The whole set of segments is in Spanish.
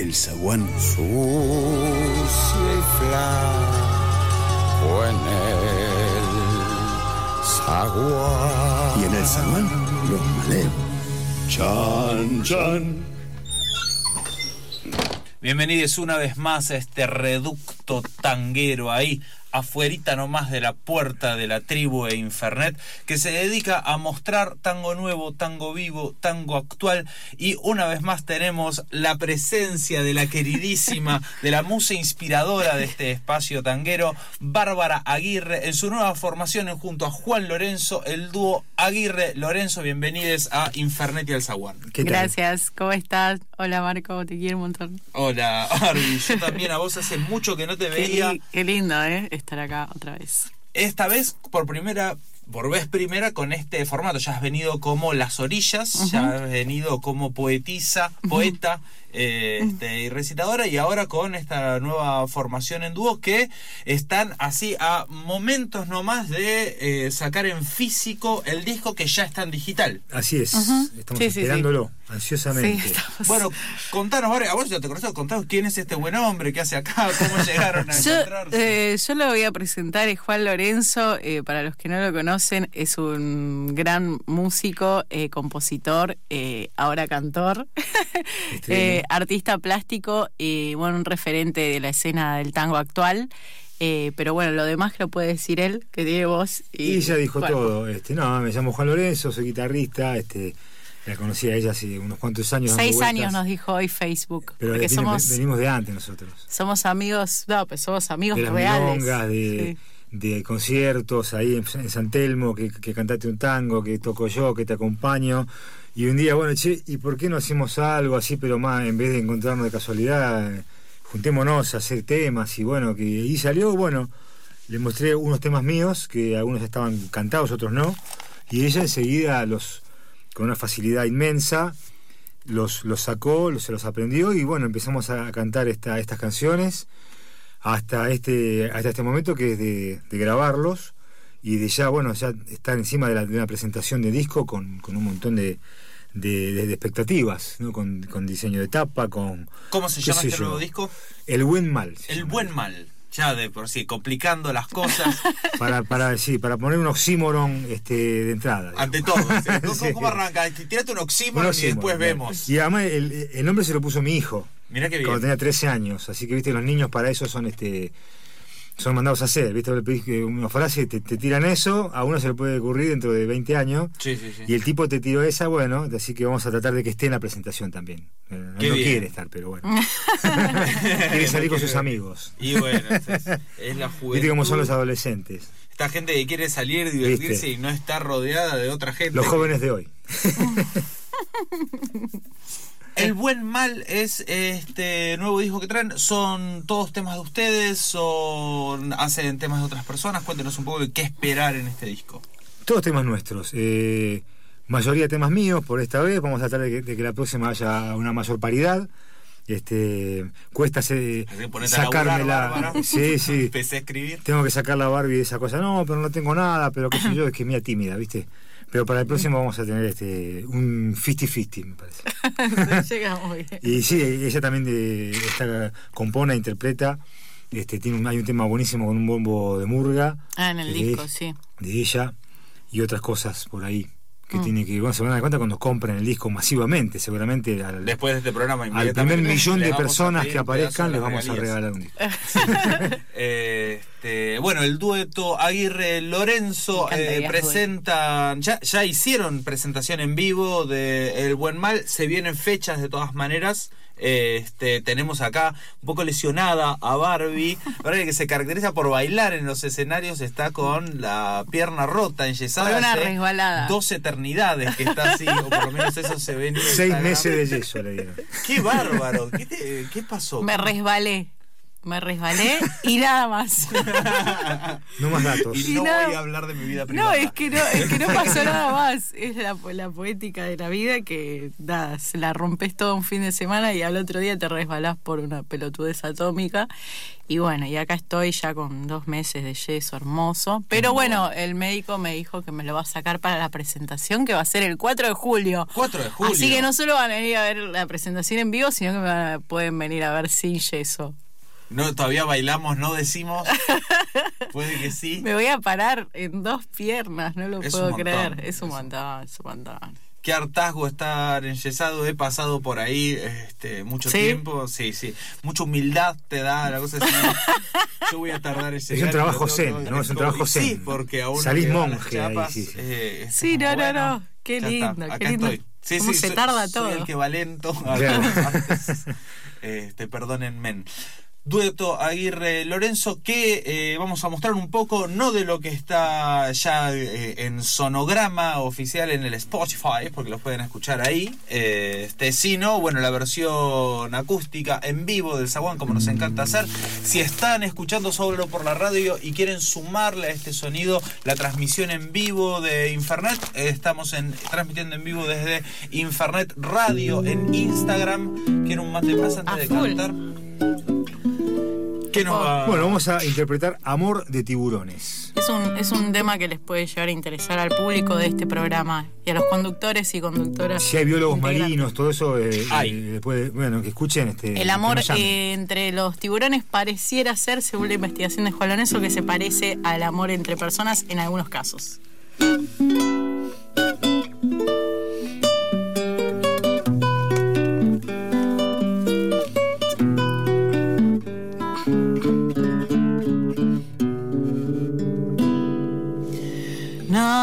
el zaguán. Sucia y flaco en el zaguán. Y en el zaguán, los malevos. Chan, chan. Bienvenidos una vez más a este reducto tanguero ahí, afuerita nomás de la puerta de la tribu e Infernet, que se dedica a mostrar tango nuevo, tango vivo, tango actual. Y una vez más tenemos la presencia de la queridísima, de la musa inspiradora de este espacio tanguero, Bárbara Aguirre, en su nueva formación junto a Juan Lorenzo, el dúo Aguirre Lorenzo. Bienvenidos a Infernet y al Zaguán. Gracias, ¿cómo estás? Hola Marco, te quiero un montón. Hola, Arby, yo también a vos hace mucho que no te veía. qué lindo, ¿eh? estar acá otra vez. Esta vez, por primera por vez primera con este formato. Ya has venido como Las Orillas, ya has venido como poetisa, poeta eh, este, y recitadora, y ahora con esta nueva formación en dúo que están así a momentos nomás de eh, sacar en físico el disco que ya está en digital. Así es, estamos esperándolo ansiosamente. Bueno, contanos, a vos ya te conozco, contanos quién es este buen hombre, qué hace acá, cómo llegaron a yo, encontrarse. Eh, yo lo voy a presentar, es Juan Lorenzo, eh, para los que no lo conocen, es un gran músico, eh, compositor, ahora cantor, artista plástico y bueno, un referente de la escena del tango actual. pero bueno, lo demás lo puede decir él, que tiene voz. Y, ella dijo todo. Este, no, me llamo Juan Lorenzo, soy guitarrista, este, la conocí a ella hace unos cuantos años. Seis años nos dijo hoy Facebook. Pero somos, venimos de antes nosotros. Somos amigos, no, pues somos amigos de reales. de, de conciertos ahí en, San Telmo, que, que, cantaste un tango, que toco yo, que te acompaño. Y un día, bueno, che, ¿y por qué no hacemos algo así, pero más, en vez de encontrarnos de casualidad, juntémonos a hacer temas? Y bueno, que y salió, bueno, le mostré unos temas míos, que algunos estaban cantados, otros no. Y ella enseguida los con una facilidad inmensa, los, los sacó, se los aprendió y bueno, empezamos a cantar esta, estas canciones hasta este, hasta este momento que es de, grabarlos y de ya, bueno, ya estar encima de, la, de una presentación de disco con, con un montón de, de, expectativas, ¿no? Con, con, diseño de tapa, con... ¿Cómo se llama este nuevo disco? El Buen Mal. El Buen Mal ya de por sí, complicando las cosas. para, para, sí, para poner un oxímoron este, de entrada. Ante todo. ¿Cómo, arranca? Tírate un oxímoron, y después vemos. Y además el, el, nombre se lo puso mi hijo. Mira qué bien. Cuando tenía 13 años. Así que, viste, los niños para eso son este son mandados a hacer, ¿viste? Le pedís una frase, te, te, tiran eso, a uno se le puede ocurrir dentro de 20 años. Sí, sí, sí. Y el tipo te tiró esa, bueno, así que vamos a tratar de que esté en la presentación también. Eh, no quiere estar, pero bueno. quiere salir con sus amigos. Y bueno, es, la juventud. Viste cómo son los adolescentes. Esta gente que quiere salir, divertirse y no está rodeada de otra gente. Los jóvenes de hoy. El buen mal es este nuevo disco que traen. ¿Son todos temas de ustedes o hacen temas de otras personas? Cuéntenos un poco de qué esperar en este disco. Todos temas nuestros. Eh, mayoría temas míos por esta vez. Vamos a tratar de que, la próxima haya una mayor paridad. Este, cuesta sacarme la. Sí, sí. Empecé a escribir. Tengo que sacar la Barbie de esa cosa. No, pero no tengo nada, pero qué sé yo, es que mía tímida, ¿viste? Pero para el próximo vamos a tener este un 50-50, me parece. Llegamos bien. Y sí, ella también de, esta, compone, interpreta. Este, tiene hay un tema buenísimo con un bombo de murga. Ah, en el disco, sí. De ella y otras cosas por ahí que mm. tiene que, bueno, se van a dar cuenta cuando compren el disco masivamente, seguramente. Después de este programa, al primer millón de personas que aparezcan, les vamos a regalar un disco. este, bueno, el dueto Aguirre Lorenzo eh, presentan, ya, ya hicieron presentación en vivo de El Buen Mal, se vienen fechas de todas maneras. Este, tenemos acá un poco lesionada a Barbie, Barbie que se caracteriza por bailar en los escenarios, está con la pierna rota, enyesada. una resbalada. Dos eternidades que está así, o por lo menos eso se ve Seis meses de yeso le dieron. Qué bárbaro, ¿qué, pasó? Me resbalé. Me resbalé y nada más. No más datos. Y Y no nada- voy a hablar de mi vida No, privada. es que no, es que no pasó nada más. Es la, la poética de la vida que, nada, se la rompes todo un fin de semana y al otro día te resbalás por una pelotudez atómica. Y bueno, y acá estoy ya con dos meses de yeso hermoso. Pero bueno, el médico me dijo que me lo va a sacar para la presentación que va a ser el 4 de julio. 4 de julio. Así que no solo van a venir a ver la presentación en vivo, sino que me van a- pueden venir a ver sin yeso. No, todavía bailamos, no decimos. Puede que sí. Me voy a parar en dos piernas, no lo Es puedo montón, creer. Es un montón, es un montón. Qué hartazgo estar enyesado. He pasado por ahí este, mucho ¿Sí? tiempo. Sí, sí. Mucha humildad te da la cosa así. Yo voy a tardar ese Es un trabajo zen, ¿no? Es un trabajo zen. Sí, porque aún Salís monje ahí, chapas, sí, sí. eh, es Sí, como, no, no, bueno, no. Qué lindo, está, qué lindo. estoy. Sí, Cómo sí, se soy- tarda soy todo. el que va lento. Claro. Antes, este, perdónenme. Dueto Aguirre Lorenzo, que eh, vamos a mostrar un poco, no de lo que está ya eh, en sonograma oficial en el Spotify, porque los pueden escuchar ahí, eh, este, sino, bueno, la versión acústica en vivo del Zaguán, como nos encanta hacer. Si están escuchando solo por la radio y quieren sumarle a este sonido la transmisión en vivo de Infernet, eh, estamos en, transmitiendo en vivo desde Infernet Radio en Instagram. ¿Quieren un mate más antes de cantar? ¿Qué nos va? Bueno, vamos a interpretar Amor de tiburones. Es un, es un tema que les puede llegar a interesar al público de este programa y a los conductores y conductoras. Si hay biólogos marinos, todo eso, eh, eh, puede- bueno, que escuchen este. El amor nos llamen. eh, entre los tiburones pareciera ser, según la investigación de Juan Lorenzo, que se parece al amor entre personas en algunos casos.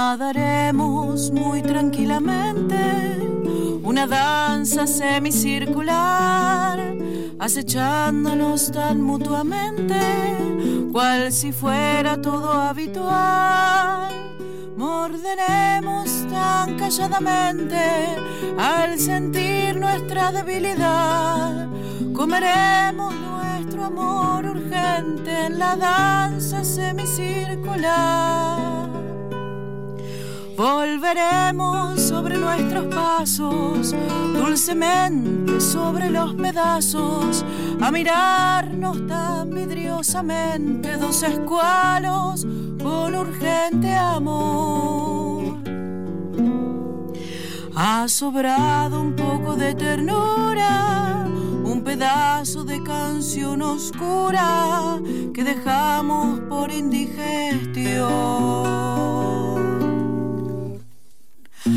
Nadaremos muy tranquilamente, una danza semicircular, acechándonos tan mutuamente, cual si fuera todo habitual. Morderemos tan calladamente al sentir nuestra debilidad. Comeremos nuestro amor urgente en la danza semicircular. Volveremos sobre nuestros pasos, dulcemente sobre los pedazos, a mirarnos tan vidriosamente, dos escualos con urgente amor. Ha sobrado un poco de ternura, un pedazo de canción oscura que dejamos por indigestión.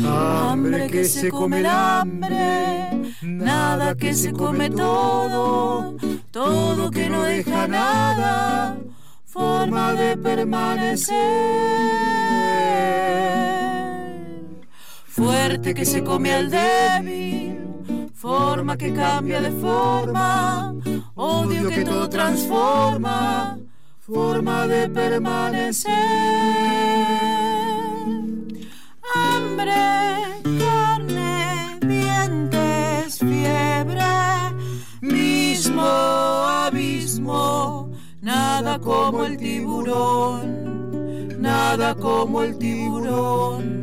Hambre que se come el hambre, nada que se come todo, todo que no deja nada, forma de permanecer. Fuerte que se come al débil, forma que cambia de forma, odio que todo transforma, forma de permanecer nada como el tiburón, nada como el tiburón.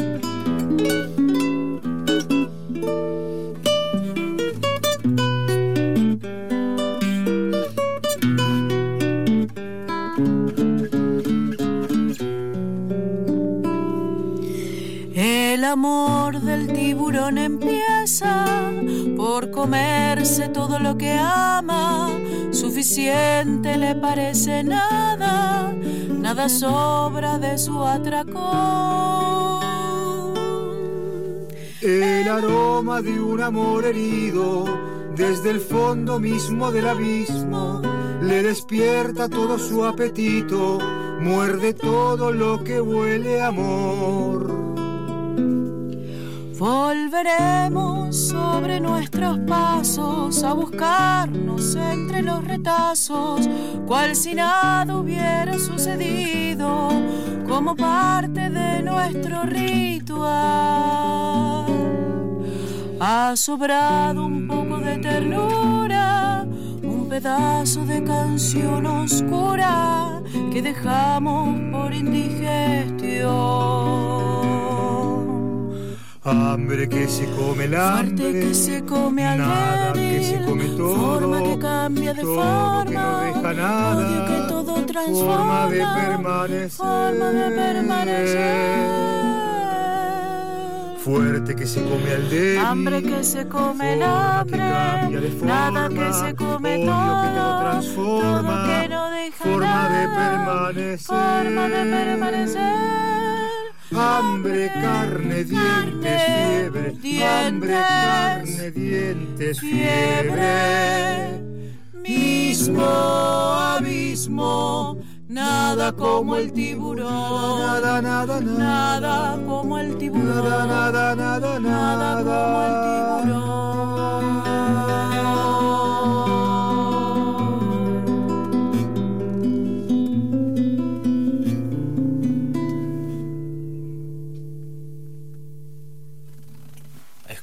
Amor del tiburón empieza por comerse todo lo que ama. Suficiente le parece nada, nada sobra de su atracón. El aroma de un amor herido desde el fondo mismo del abismo le despierta todo su apetito, muerde todo lo que huele amor. Volveremos sobre nuestros pasos a buscarnos entre los retazos, cual si nada hubiera sucedido, como parte de nuestro ritual. Ha sobrado un poco de ternura, un pedazo de canción oscura que dejamos por indigestión. Hambre que se come el hambre, Fuerte que se come al nada débil, que se come todo, forma que cambia de todo forma, que no deja nada, odio que todo transforma, forma de permanecer, forma de permanecer. fuerte que se come al débil, Hambre que se come el hambre, que cambia de forma, nada que se come odio todo, que todo transforma, todo que no deja forma de nada, permanecer, forma de permanecer. Hambre, carne, dientes, fiebre. Hambre, carne, dientes, fiebre, mismo abismo, nada como el tiburón, Nada, nada, nada. nada como el tiburón, Nada, nada, nada, nada como el tiburón.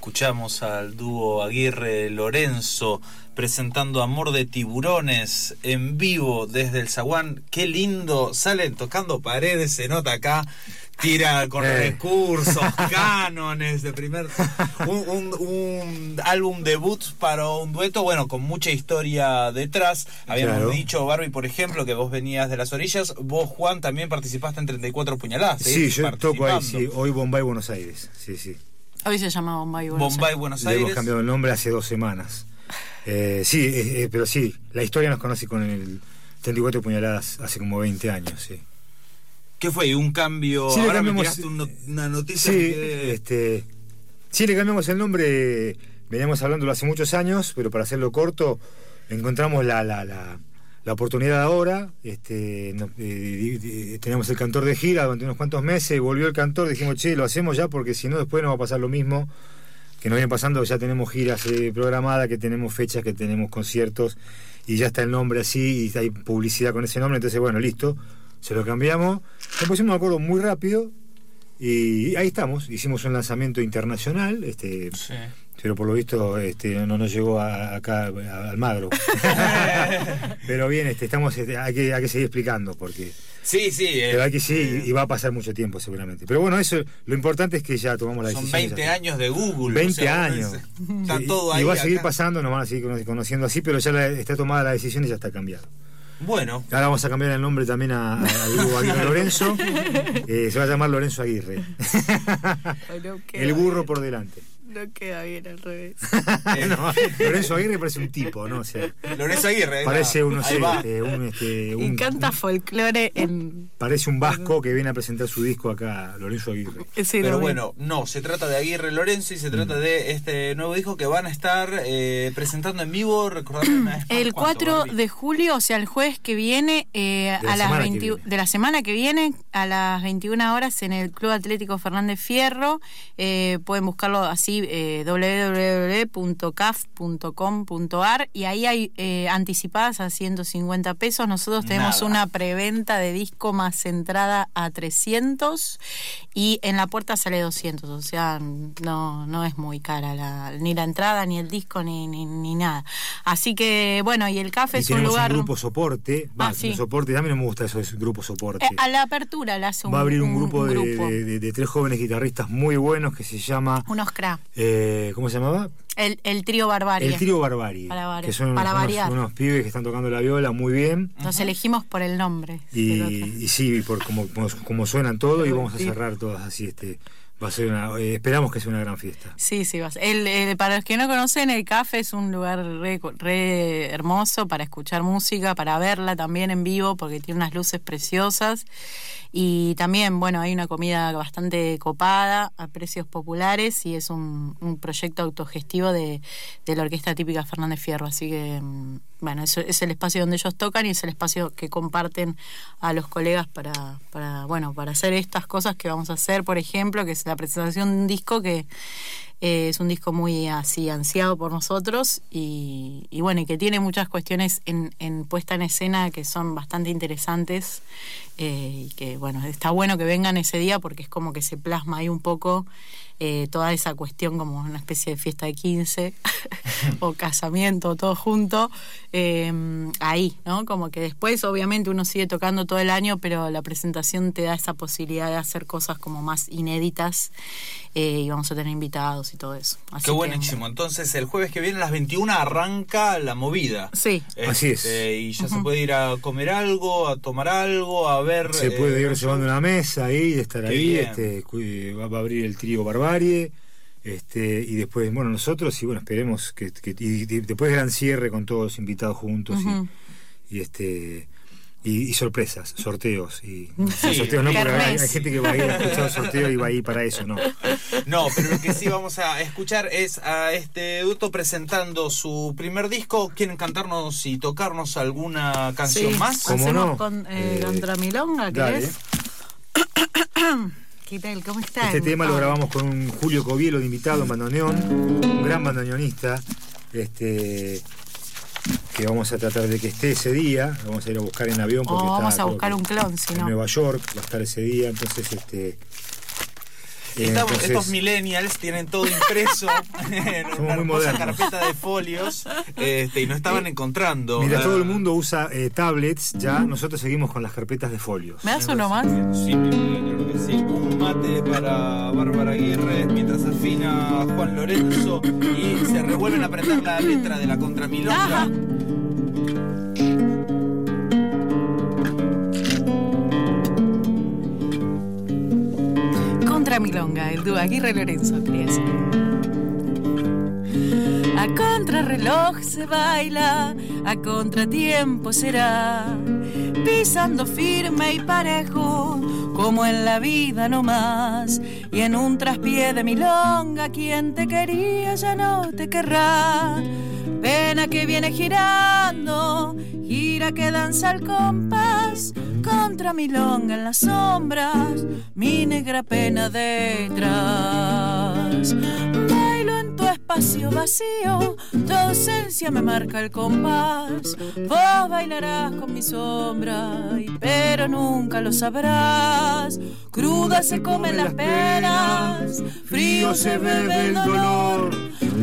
Escuchamos al dúo Aguirre Lorenzo presentando Amor de Tiburones en vivo desde el Zaguán. Qué lindo, salen tocando paredes, se nota acá. Tira con Eh. recursos, cánones de primer. Un, un- un álbum debut para un dueto, bueno, con mucha historia detrás. Habíamos Claro. dicho, Barbie, por ejemplo, que vos venías de las orillas. Vos, Juan, también participaste en 34 puñaladas. Sí, seguís yo toco ahí, sí. Hoy Bombay, Buenos Aires. Sí, sí. Hoy se llama Bombay. Buenos Bombay, Aires. Buenos Le hemos Aires. cambiado el nombre hace dos semanas. Eh, sí, eh, eh, pero sí, la historia nos conoce con el 34 puñaladas hace como 20 años, sí. ¿Qué fue? ¿Un cambio? Sí, Ahora me cambiamos- tiraste un no- una noticia Sí, que- este, sí, le cambiamos el nombre, veníamos hablándolo hace muchos años, pero para hacerlo corto, encontramos la, la, la, la oportunidad ahora, este, eh, teníamos el cantor de gira durante unos cuantos meses, volvió el cantor, dijimos, che, lo hacemos ya porque si no después nos va a pasar lo mismo que nos viene pasando, ya tenemos giras eh, programadas, que tenemos fechas, que tenemos conciertos, y ya está el nombre así, y hay publicidad con ese nombre, entonces bueno, listo, se lo cambiamos, nos pusimos de acuerdo muy rápido, y ahí estamos, hicimos un lanzamiento internacional, este. Pero por lo visto este, no nos llegó a- acá a- al Magro. pero bien, este, estamos, este, hay, que, hay que seguir explicando, porque Sí, sí. eh, pero hay que sí, y va a pasar mucho tiempo seguramente. Pero bueno, eso lo importante es que ya tomamos la Son decisión. ya 20 está. años de Google. 20 o sea, años. Está Sí, todo y, ahí. y va a seguir acá. pasando, nos van a seguir cono- conociendo así, pero ya la- está tomada la decisión y ya está cambiado. Bueno, Ahora vamos a cambiar el nombre también a, a- a Diego Aguirre Lorenzo. Eh, se va a llamar Lorenzo Aguirre. El burro por delante. No queda bien al revés. No, Lorenzo Aguirre parece un tipo, ¿no? O sea, Lorenzo Aguirre. parece un, no sé, va. este, un, este, un- Y canta folclore en. parece un vasco que viene a presentar su disco acá, Lorenzo Aguirre. Sí, Pero bueno, no, se trata de Aguirre Lorenzo y se Mm. trata de este nuevo disco que van a estar eh, presentando en vivo, recordando una vez más El cuánto, 4 Barbie. de julio, o sea, el jueves que viene, eh, De la a las semana que 20 viene. de la semana que viene, a las 21 horas en el Club Atlético Fernández Fierro. Eh, pueden buscarlo así, eh, www.caf.com.ar y ahí hay eh, anticipadas a 150 pesos. Nosotros tenemos Nada. una preventa de disco más entrada a 300 y en la puerta sale 200, o sea, no, no es muy cara la, ni la entrada, ni el disco, ni, ni, ni nada. Así que, bueno, y el café Y es un lugar... un grupo soporte. Ah, sí. un soporte, a mí no me gusta eso, es grupo soporte. Eh, a la apertura le hace un Va a abrir un grupo, un de, grupo. de- de- de tres jóvenes guitarristas muy buenos que se llama. unos cra. Eh, ¿Cómo se llamaba? El, el trío Barbarie. El Trío Barbari. Para que son para unos, variar. unos pibes que están tocando la viola muy bien. Nos elegimos por el nombre. Y, y sí, por como, como, como suenan todos, y vamos a cerrar todas así. este Eh, esperamos que sea una gran fiesta. Sí, sí, va a para los que no conocen, el café es un lugar re, re hermoso para escuchar música, para verla también en vivo, porque tiene unas luces preciosas. Y también, bueno, hay una comida bastante copada, a precios populares, y es un, un proyecto autogestivo de, de la Orquesta Típica Fernández Fierro. Así que, mm, bueno, eso es el espacio donde ellos tocan y es el espacio que comparten a los colegas para, para, bueno, para hacer estas cosas que vamos a hacer, por ejemplo, que es la presentación de un disco que Eh, es un disco muy así ansiado por nosotros y, y bueno, y que tiene muchas cuestiones en, en puesta en escena que son bastante interesantes eh, y que bueno, está bueno que vengan ese día porque es como que se plasma ahí un poco eh, toda esa cuestión como una especie de fiesta de 15 o casamiento, todo junto, eh, ahí, ¿no? Como que después obviamente uno sigue tocando todo el año, pero la presentación te da esa posibilidad de hacer cosas como más inéditas y vamos a tener invitados y todo eso. Así Qué que, buenísimo. Entonces, el jueves que viene a las 21 arranca la movida. Sí. Así es. Este, Y ya se puede ir a comer algo, a tomar algo, a ver. Se eh, puede ir los llevando una mesa ahí, estar Qué ahí, bien. este, va, a abrir el trío Barbarie, este, y después, bueno, nosotros, y bueno, esperemos que, que- y, y después gran cierre con todos los invitados juntos y, este y, y sorpresas, sorteos y Sí, sorteos no, porque hay, gente que va a ir a escuchar sorteos y va a ir para eso, ¿no? No, pero lo que sí vamos a escuchar es a este dueto presentando su primer disco. ¿Quieren cantarnos y tocarnos alguna canción Sí. más? ¿Cómo Hacemos no? con eh, Eh, contra Milonga, dale. ¿querés? ¿Qué tal? ¿Cómo están? Este tema lo grabamos con un Julio Covielo de invitado en bandoneón, un gran bandoneonista, este que vamos a tratar de que esté ese día, vamos a ir a buscar en avión porque O está, vamos a buscar un clon, si en no. Nueva York, va a estar ese día, entonces este Estamos- entonces- estos millennials tienen todo impreso en una muy carpeta de folios este, y no estaban encontrando. Mira, Ah, todo el mundo usa eh, tablets, ya nosotros seguimos con las carpetas de folios. ¿Me das uno más? Sí, que sí. Un mate para Bárbara Aguirre mientras afina Juan Lorenzo y se revuelven a aprender la letra de la contramilonga. Milonga, el dúo Aguirre Lorenzo, decir. A contrarreloj se baila, a contratiempo será, pisando firme y parejo, como en la vida no más. Y en un traspié de milonga, quien te quería ya no te querrá. Pena que viene girando, gira que danza al compás, contra milonga en las sombras, mi negra pena detrás. Espacio vacío, tu ausencia me marca el compás. Vos bailarás con mi sombra, pero nunca lo sabrás. Cruda se comen las penas, frío se bebe el dolor.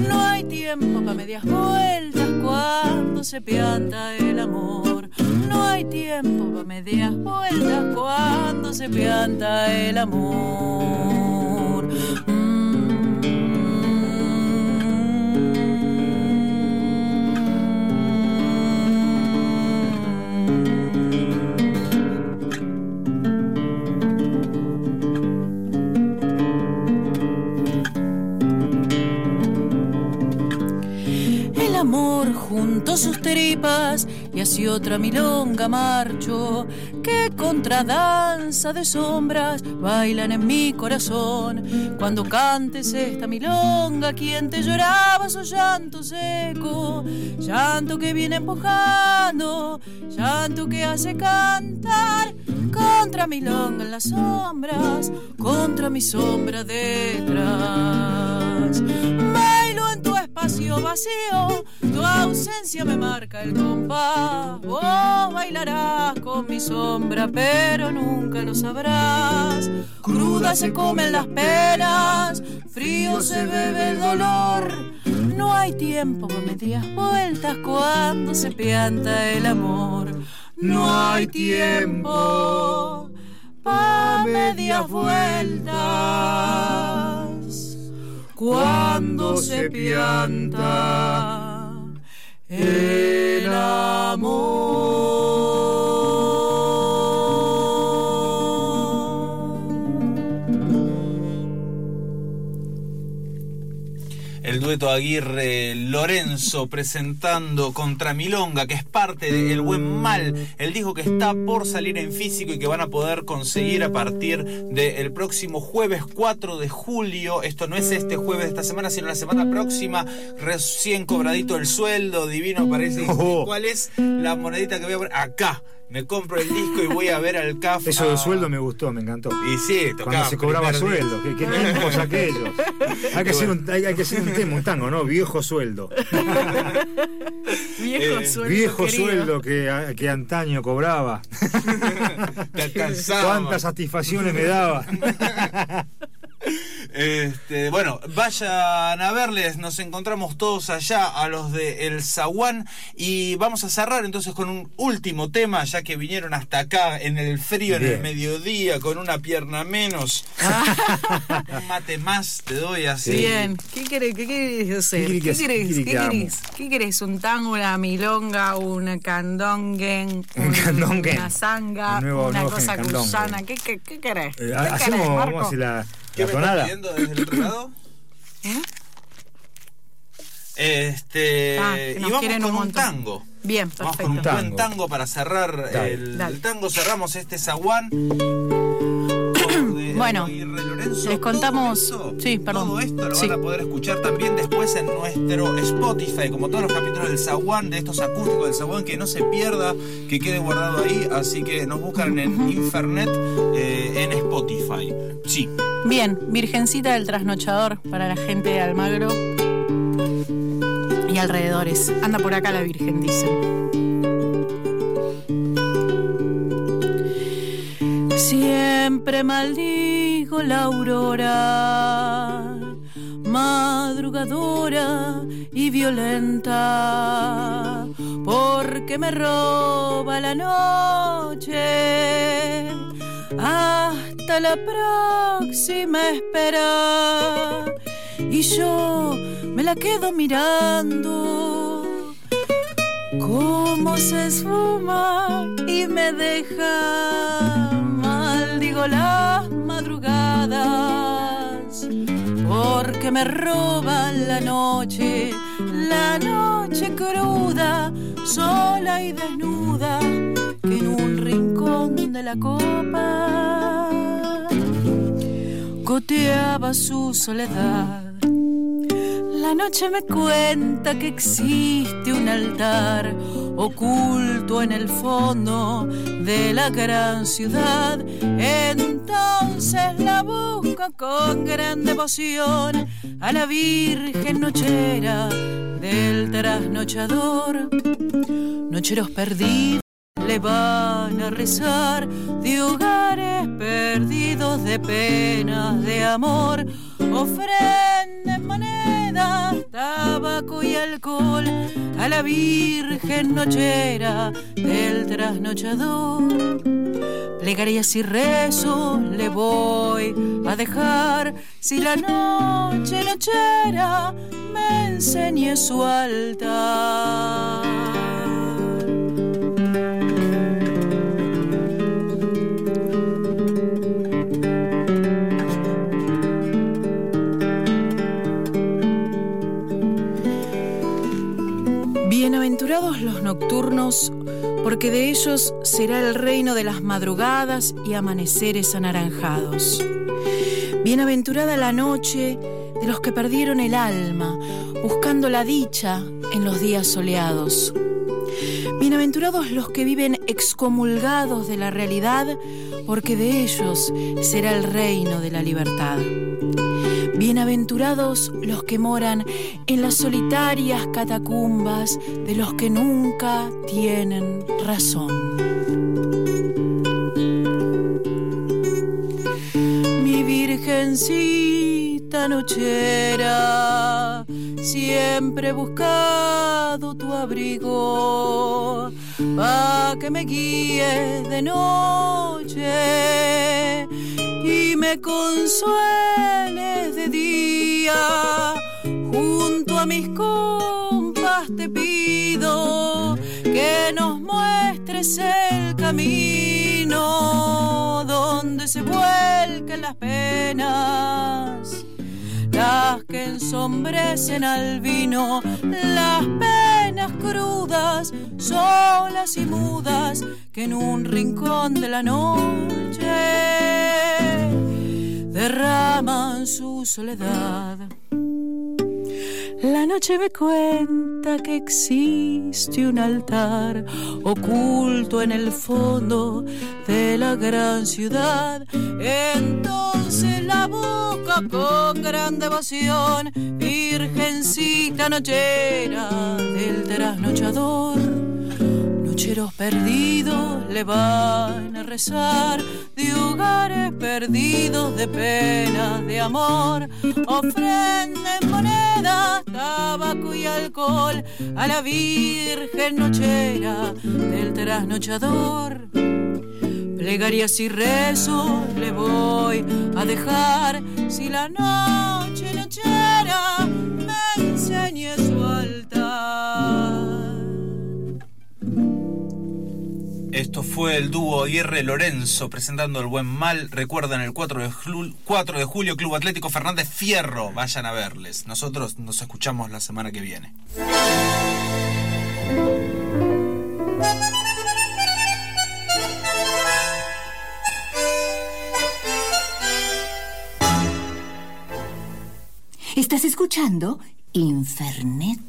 No hay tiempo para medias vueltas cuando se pianta el amor. No hay tiempo para medias vueltas cuando se pianta el amor. Así otra milonga marcho que contradanza de sombras bailan en mi corazón. Cuando cantes esta milonga, quien te lloraba su llanto seco, llanto que viene empujando, llanto que hace cantar contra milonga en las sombras, contra mi sombra detrás. Espacio vacío, tu ausencia me marca el compás. Vos bailarás con mi sombra, pero nunca lo sabrás. Cruda se comen las penas, frío se bebe el dolor. No hay tiempo para medias vueltas cuando se pianta el amor. No hay tiempo para medias vueltas cuando se pianta el amor. Dueto Aguirre Lorenzo presentando Contra Milonga, que es parte de El Buen Mal, el disco que está por salir en físico y que van a poder conseguir a partir del próximo jueves 4 de julio. Esto no es este jueves de esta semana, sino la semana próxima. Recién cobradito el sueldo, divino parece. Oh. ¿Cuál es la monedita que voy a poner? Acá. Me compro el disco y voy a ver al CAF. Eso del a- sueldo me gustó, me encantó. Y sí, tocaba Cuando se cobraba sueldo, ¿qué, qué tiempos aquellos? Hay que, hacer un, hay, hay que hacer un tema, un tango, ¿no? Viejo sueldo. Viejo Eh, sueldo. Viejo querido. sueldo que, que antaño cobraba. Te alcanzaba. Cuántas satisfacciones me daba. Este, bueno, vayan a verles, nos encontramos todos allá a los de El Zaguán y vamos a cerrar entonces con un último tema, ya que vinieron hasta acá en el frío, en el mediodía, con una pierna menos. un mate más te doy así. Bien, ¿qué querés, qué querés hacer? ¿Qué ¿Qué querés- qué ¿Qué querés que querés? ¿Qué querés? ¿Un tango, una milonga, una candongen, Un candongen. una zanga, Un nuevo- una nuevo cosa cruzana? ¿Qué, qué, qué querés? Eh, ¿Qué hacemos, querés, vamos Marco? a hacer la, ¿Qué la me tonada. estás pidiendo desde el otro lado? ¿Eh? Este, Ah, que y vamos con un un tango. Bien, Vamos perfecto. con un buen Tango. tango para cerrar Dale. el, Dale. el tango. Cerramos este zaguán. Bueno, Lorenzo. les contamos- Todo esto, sí, perdón. Todo esto lo Sí. van a poder escuchar también después en nuestro Spotify, como todos los capítulos del zaguán, de estos acústicos del zaguán, que no se pierda, que quede guardado ahí. Así que nos buscan en Infernet eh, en Spotify. Sí. Bien, Virgencita del Trasnochador para la gente de Almagro y alrededores. Anda por acá la Virgen, dicen. Siempre la aurora, madrugadora y violenta, porque me roba la noche hasta la próxima espera. Y yo me la quedo mirando cómo se esfuma y me deja. Maldigo porque me roban la noche, la noche cruda, sola y desnuda, que en un rincón de la copa goteaba su soledad. La noche me cuenta que existe un altar oculto en el fondo de la gran ciudad. Entonces la busco con gran devoción a la Virgen Nochera del trasnochador. Nocheros perdidos le van a rezar de hogares perdidos, de penas, de amor. Ofrenden monedas, tabaco y alcohol a la Virgen Nochera del trasnochador. Plegarias y rezos le voy a dejar si la noche nochera me enseñe su altar. Nocturnos, porque de ellos será el reino de las madrugadas y amaneceres anaranjados. Bienaventurada la noche de los que perdieron el alma, buscando la dicha en los días soleados. Bienaventurados los que viven excomulgados de la realidad, porque de ellos será el reino de la libertad. Bienaventurados los que moran en las solitarias catacumbas de los que nunca tienen razón. Mi virgencita nochera, siempre he buscado tu abrigo, pa' que me guíes de noche me consueles de día. Junto a mis compas te pido que nos muestres el camino donde se vuelcan las penas. Las que ensombrecen al vino, las penas crudas, solas y mudas, que en un rincón de la noche derraman su soledad. La noche me cuenta que existe un altar oculto en el fondo de la gran ciudad. Entonces la busco con gran devoción, virgencita nochera del trasnochador. Nocheros perdidos le van a rezar de hogares perdidos de penas de amor. Ofrenden monedas, tabaco y alcohol a la Virgen Nochera del trasnochador. Plegarias y rezo le voy a dejar si la noche nochera Fue el dúo Aguirre Lorenzo presentando el buen mal. Recuerden el 4 de, jul- 4 de julio Club Atlético Fernández Fierro. Vayan a verles. Nosotros nos escuchamos la semana que viene. Estás escuchando Infernet.